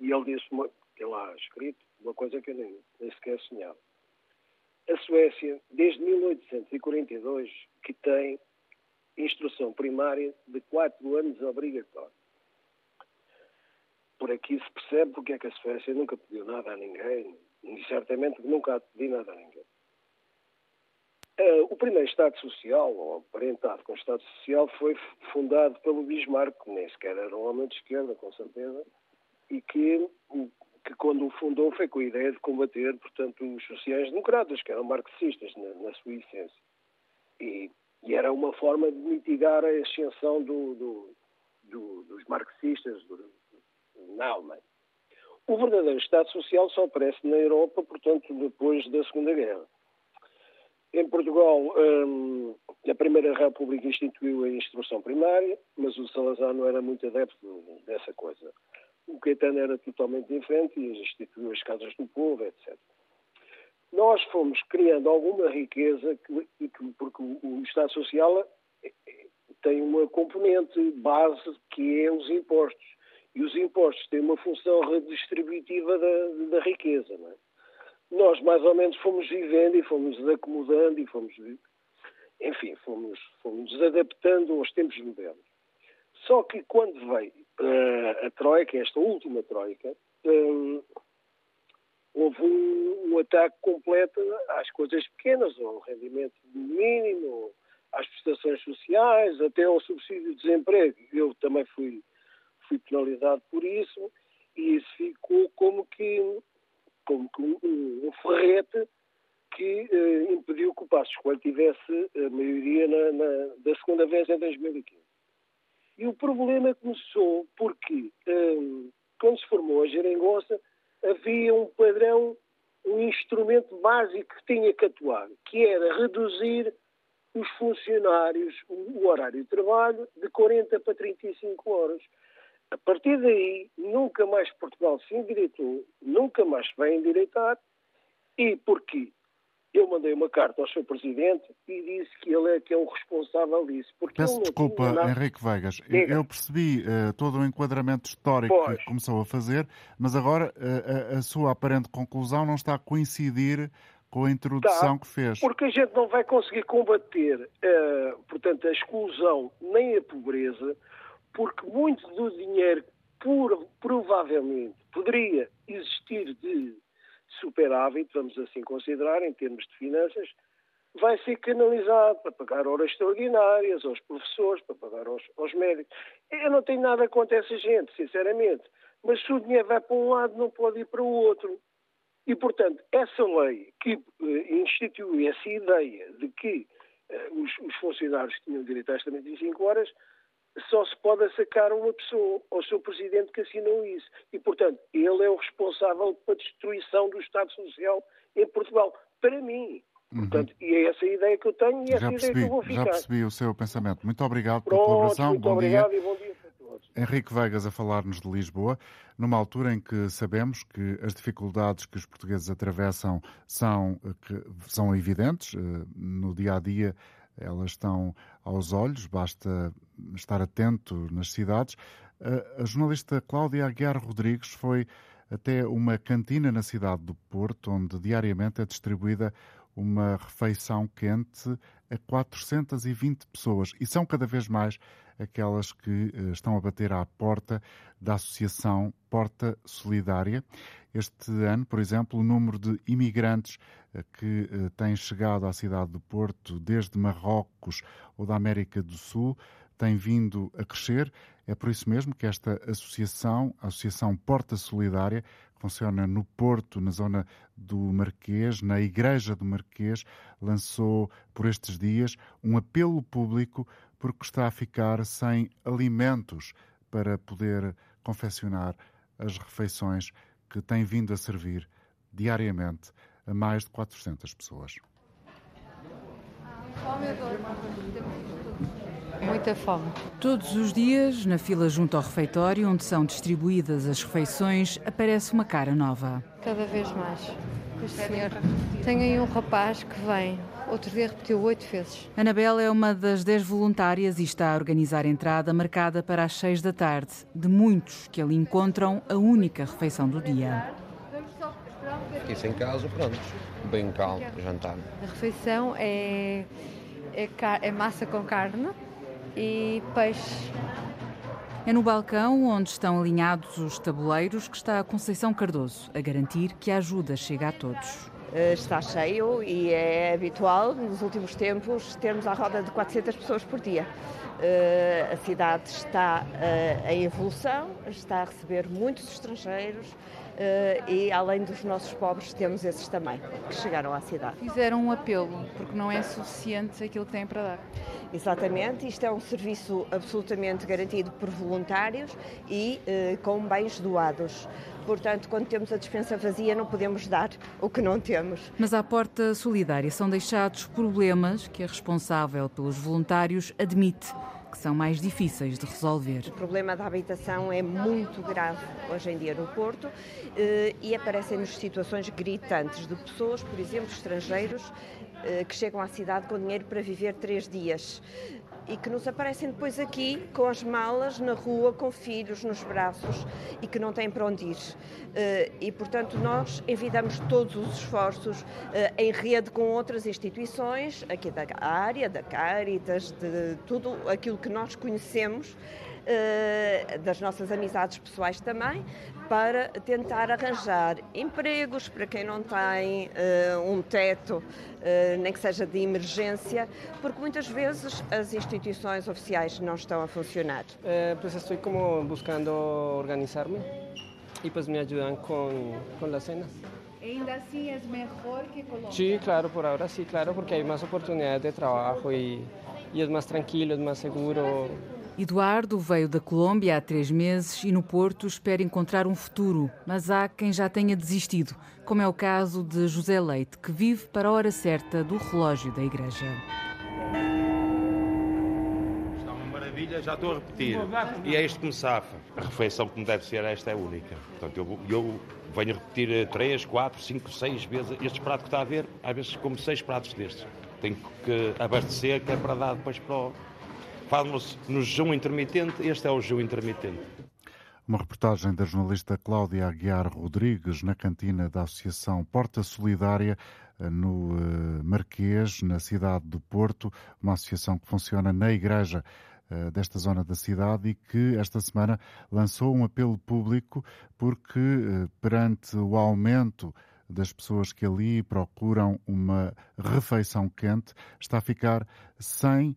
[SPEAKER 10] e ele disse uma, tem lá escrito uma coisa que eu nem, nem sequer sonhava. A Suécia, desde 1842, que tem instrução primária de 4 anos obrigatória. Por aqui se percebe porque é que a Suécia nunca pediu nada a ninguém, e certamente nunca pediu nada a ninguém. Uh, o primeiro Estado Social, ou aparentado com Estado Social, foi fundado pelo Bismarck, que nem sequer era um homem de esquerda, com certeza, e que que quando o fundou foi com a ideia de combater, portanto, os sociais-democratas, que eram marxistas na, na sua essência. E, e, era uma forma de mitigar a ascensão do, do, do, dos marxistas na Alemanha. O verdadeiro Estado Social só aparece na Europa, portanto, depois da Segunda Guerra. Em Portugal, hum, a Primeira República instituiu a instrução primária, mas o Salazar não era muito adepto dessa coisa o Caetano era totalmente diferente e instituiu as casas do povo, etc. Nós fomos criando alguma riqueza, que, que, porque o Estado Social é, é, tem uma componente base que é os impostos. E os impostos têm uma função redistributiva da, da riqueza. É? Nós, mais ou menos, fomos vivendo e fomos acomodando e fomos, enfim, fomos, fomos adaptando aos tempos modernos. Só que quando veio uh, a Troika, esta última Troika, um, houve um, um, ataque completo às coisas pequenas, ao rendimento mínimo, às prestações sociais, até ao subsídio de desemprego. Eu também fui, fui penalizado por isso e isso ficou como que, como que um, um ferrete que uh, impediu que o Passos Coelho tivesse a maioria na, na, da segunda vez em 2015. E o problema começou porque, hum, quando se formou a geringonça, havia um padrão, um instrumento básico que tinha que atuar, que era reduzir os funcionários, o horário de trabalho, de 40 para 35 horas. A partir daí, nunca mais Portugal se endireitou, nunca mais se vai endireitar. E porquê? Eu mandei uma carta ao Sr. Presidente e disse que ele é que é o responsável disso.
[SPEAKER 2] Peço desculpa, nada... Henrique Vegas. Diga. Eu percebi uh, todo o enquadramento histórico pois. que começou a fazer, mas agora uh, a, a, sua aparente conclusão não está a coincidir com a introdução que fez.
[SPEAKER 10] Porque a gente não vai conseguir combater, uh, portanto, a exclusão nem a pobreza, porque muito do dinheiro por, provavelmente poderia existir de superávit, vamos assim considerar, em termos de finanças, vai ser canalizado para pagar horas extraordinárias aos professores, para pagar aos, aos médicos. Eu não tenho nada contra essa gente, sinceramente, mas se o dinheiro vai para um lado, não pode ir para o outro. E, portanto, essa lei que uh, instituiu essa ideia de que uh, os, os, funcionários tinham direito às 35 horas, só se pode sacar uma pessoa, o seu presidente que assinou isso. E, portanto, ele é o responsável pela destruição do Estado Social em Portugal. Para mim, Uhum. Portanto, e é essa a ideia que eu tenho e é essa
[SPEAKER 2] percebi,
[SPEAKER 10] ideia que eu vou ficar.
[SPEAKER 2] Já percebi o seu pensamento. Muito obrigado
[SPEAKER 10] Pronto,
[SPEAKER 2] pela colaboração.
[SPEAKER 10] muito
[SPEAKER 2] bom
[SPEAKER 10] obrigado
[SPEAKER 2] dia.
[SPEAKER 10] e bom dia.
[SPEAKER 2] Henrique Vegas a falar-nos de Lisboa, numa altura em que sabemos que as dificuldades que os portugueses atravessam são, são evidentes, eh, no dia a dia elas estão aos olhos, basta estar atento nas cidades. A jornalista Cláudia Aguiar Rodrigues foi até uma cantina na cidade do Porto, onde diariamente é distribuída uma refeição quente a 420 pessoas. E são cada vez mais aquelas que uh, estão a bater à porta da Associação Porta Solidária. Este ano, por exemplo, o número de imigrantes uh, que uh, têm chegado à cidade do Porto desde Marrocos ou da América do Sul tem vindo a crescer. É por isso mesmo que esta associação, a Associação Porta Solidária, que funciona no Porto, na zona do Marquês, na Igreja do Marquês, lançou por estes dias um apelo público porque está a ficar sem alimentos para poder confeccionar as refeições que tem vindo a servir diariamente a mais de 400 pessoas.
[SPEAKER 11] Muita fome.
[SPEAKER 12] Todos os dias, na fila junto ao refeitório, onde são distribuídas as refeições, aparece uma cara nova.
[SPEAKER 11] Cada vez mais. Senhor. Tenho aí um rapaz que vem. Outro dia repetiu oito vezes.
[SPEAKER 12] Anabela é uma das dez voluntárias e está a organizar a entrada marcada para as seis da tarde, de muitos que ali encontram a única refeição do dia.
[SPEAKER 13] Fiquei sem casa, pronto. Bem calmo, jantar.
[SPEAKER 11] A refeição é, é, é massa com carne, e peixe.
[SPEAKER 12] É no balcão onde estão alinhados os tabuleiros que está a Conceição Cardoso, a garantir que a ajuda chega a todos.
[SPEAKER 14] Eh, está cheio e é habitual, nos últimos tempos, termos à roda de 400 pessoas por dia. Eh, a cidade está eh, em evolução, está a receber muitos estrangeiros, e além dos nossos pobres temos esses também que chegaram à cidade.
[SPEAKER 11] Fizeram um apelo porque não é suficiente aquilo que têm para dar.
[SPEAKER 14] Exatamente, isto é um serviço absolutamente garantido por voluntários e uh, com bens doados. Portanto, quando temos a dispensa vazia, não podemos dar o que não temos.
[SPEAKER 12] Mas à porta solidária são deixados problemas que a responsável pelos voluntários admite que são mais difíceis de resolver.
[SPEAKER 14] O problema da habitação é muito grave hoje em dia no Porto eh, e aparecem-nos situações gritantes de pessoas, por exemplo, estrangeiros, eh, que chegam à cidade com dinheiro para viver três dias e que nos aparecem depois aqui com as malas na rua, com filhos nos braços e que não têm para onde ir. Eh, e, portanto, nós envidamos todos os esforços eh, em rede com outras instituições, aqui da área, da Caritas, de tudo aquilo que nós conhecemos das nossas amizades pessoais também, para tentar arranjar empregos para quem não tem uh, um teto, uh, nem que seja de emergência, porque muitas vezes as instituições oficiais não estão a funcionar.
[SPEAKER 15] Eh, pues estou como buscando organizar-me e pues me ajudam com, com as cenas.
[SPEAKER 11] Ainda assim é melhor que Colômbia?
[SPEAKER 15] Sí, claro, por ahora sí, claro, porque hay más oportunidades de trabajo y, y es más tranquilo, es más seguro.
[SPEAKER 12] Eduardo veio da Colômbia há três meses e no Porto espera encontrar um futuro, mas há quem já tenha desistido, como é o caso de José Leite, que vive para a hora certa do relógio da igreja.
[SPEAKER 16] Está uma maravilha, já estou a repetir. E é isto que me safa. A refeição que me deve ser esta é única. Portanto, eu, eu venho repetir três, quatro, cinco, seis vezes este prato que está a ver. Às vezes como seis pratos destes. Tenho que abastecer, que é para dar depois para o Fala-se no jejum intermitente, este é o jejum intermitente.
[SPEAKER 2] Uma reportagem da jornalista Cláudia Aguiar Rodrigues na cantina da Associação Porta Solidária eh, no eh, Marquês, na cidade do Porto, uma associação que funciona na igreja eh, desta zona da cidade e que esta semana lançou um apelo público porque perante o aumento das pessoas que ali procuram uma refeição quente está a ficar sem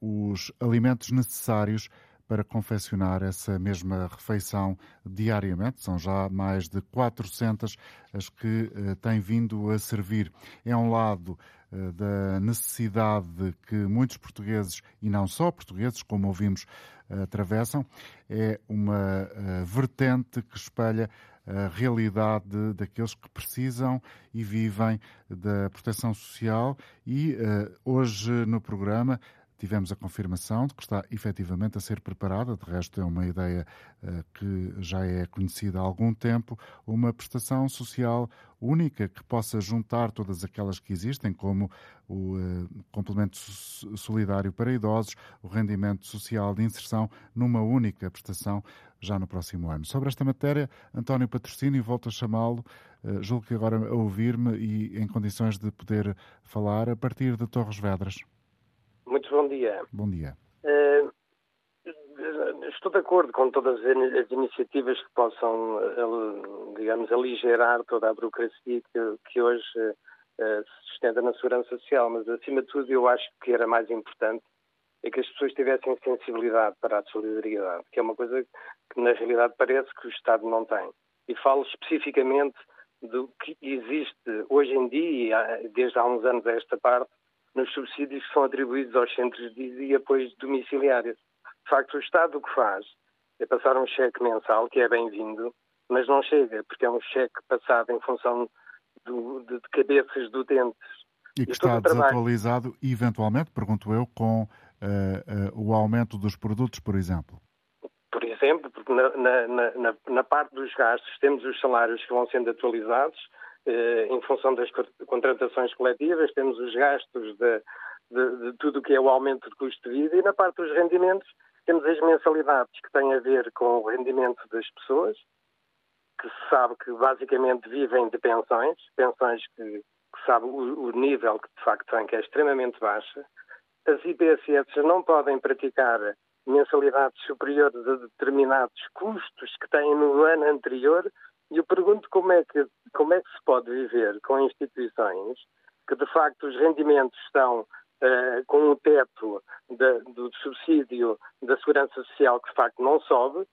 [SPEAKER 2] os alimentos necessários para confeccionar essa mesma refeição diariamente. São já mais de 400 as que uh, têm vindo a servir. É um lado uh, da necessidade que muitos portugueses, e não só portugueses, como ouvimos, uh, atravessam. É uma vertente que espelha a realidade daqueles que precisam e vivem da proteção social. E hoje no programa tivemos a confirmação de que está efetivamente a ser preparada, de resto é uma ideia uh, que já é conhecida há algum tempo, uma prestação social única que possa juntar todas aquelas que existem, como o uh, complemento solidário para idosos, o rendimento social de inserção, numa única prestação já no próximo ano. Sobre esta matéria, António Patrocínio, volto a chamá-lo, uh, julgo que agora a ouvir-me e em condições de poder falar a partir de Torres Vedras.
[SPEAKER 17] Bom dia.
[SPEAKER 2] Bom dia.
[SPEAKER 17] Uh, estou de acordo com todas as iniciativas que possam, uh, digamos, aligerar toda a burocracia que, que hoje uh, se sustenta na segurança social, mas acima de tudo eu acho que era mais importante é que as pessoas tivessem sensibilidade para a solidariedade, que é uma coisa que na realidade parece que o Estado não tem. E falo especificamente do que existe hoje em dia, desde há uns anos a esta parte, nos subsídios que são atribuídos aos centros de e apoios domiciliários. De facto, o Estado o que faz é passar um cheque mensal, que é bem-vindo, mas não chega, porque é um cheque passado em função do, de, de, cabeças de utentes.
[SPEAKER 2] E que e está desatualizado, eventualmente, pergunto eu, com uh, uh, o aumento dos produtos, por exemplo?
[SPEAKER 17] Por exemplo, porque na, na, na, na parte dos gastos temos os salários que vão sendo atualizados, em função das contratações coletivas, temos os gastos de, de, de tudo o que é o aumento de custo de vida e na parte dos rendimentos temos as mensalidades que têm a ver com o rendimento das pessoas, que se sabe que basicamente vivem de pensões, pensões que, que sabe o, o, nível que de facto têm, que é extremamente baixa. As IPSS não podem praticar mensalidades superiores a determinados custos que têm no ano anterior, e eu pergunto como é, que, como é que se pode viver com instituições que, de facto, os rendimentos estão uh, com o teto de, do subsídio da segurança social que, de facto, não sobe,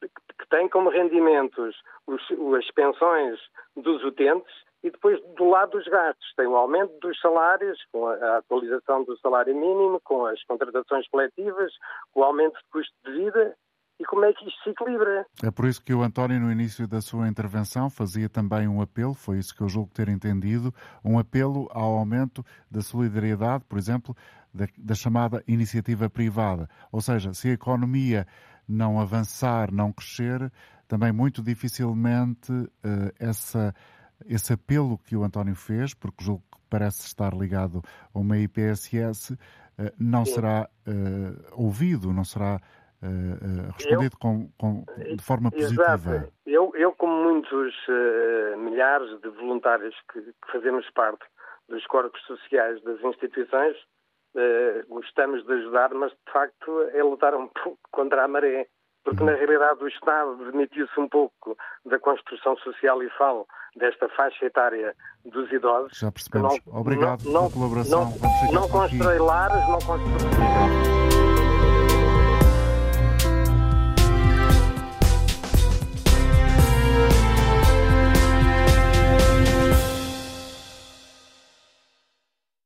[SPEAKER 17] que, que tem como rendimentos os, as pensões dos utentes e depois, do lado dos gastos, tem o aumento dos salários, com a atualização do salário mínimo, com as contratações coletivas, o aumento de custo de vida e como é que isto se equilibra.
[SPEAKER 2] É por isso que o António, no início da sua intervenção, fazia também um apelo, foi isso que eu julgo ter entendido, um apelo ao aumento da solidariedade, por exemplo, da, da chamada iniciativa privada. Ou seja, se a economia não avançar, não crescer, também muito dificilmente uh, essa, esse apelo que o António fez, porque julgo que parece estar ligado a uma IPSS, uh, não Sim. será uh, ouvido, não será uh, respondido eu, com, com, de forma positiva. Exato.
[SPEAKER 17] Eu, eu como muitos uh, milhares de voluntários que, que, fazemos parte dos corpos sociais das instituições, uh, gostamos de ajudar, mas de facto é lutar um *laughs* pouco contra a maré. Porque, uhum. na realidade, o Estado demitiu-se um pouco da construção social e falo desta faixa etária dos idosos.
[SPEAKER 2] Já percebemos. Não, Obrigado não, pela colaboração.
[SPEAKER 17] Não, não constrói lares, não constrói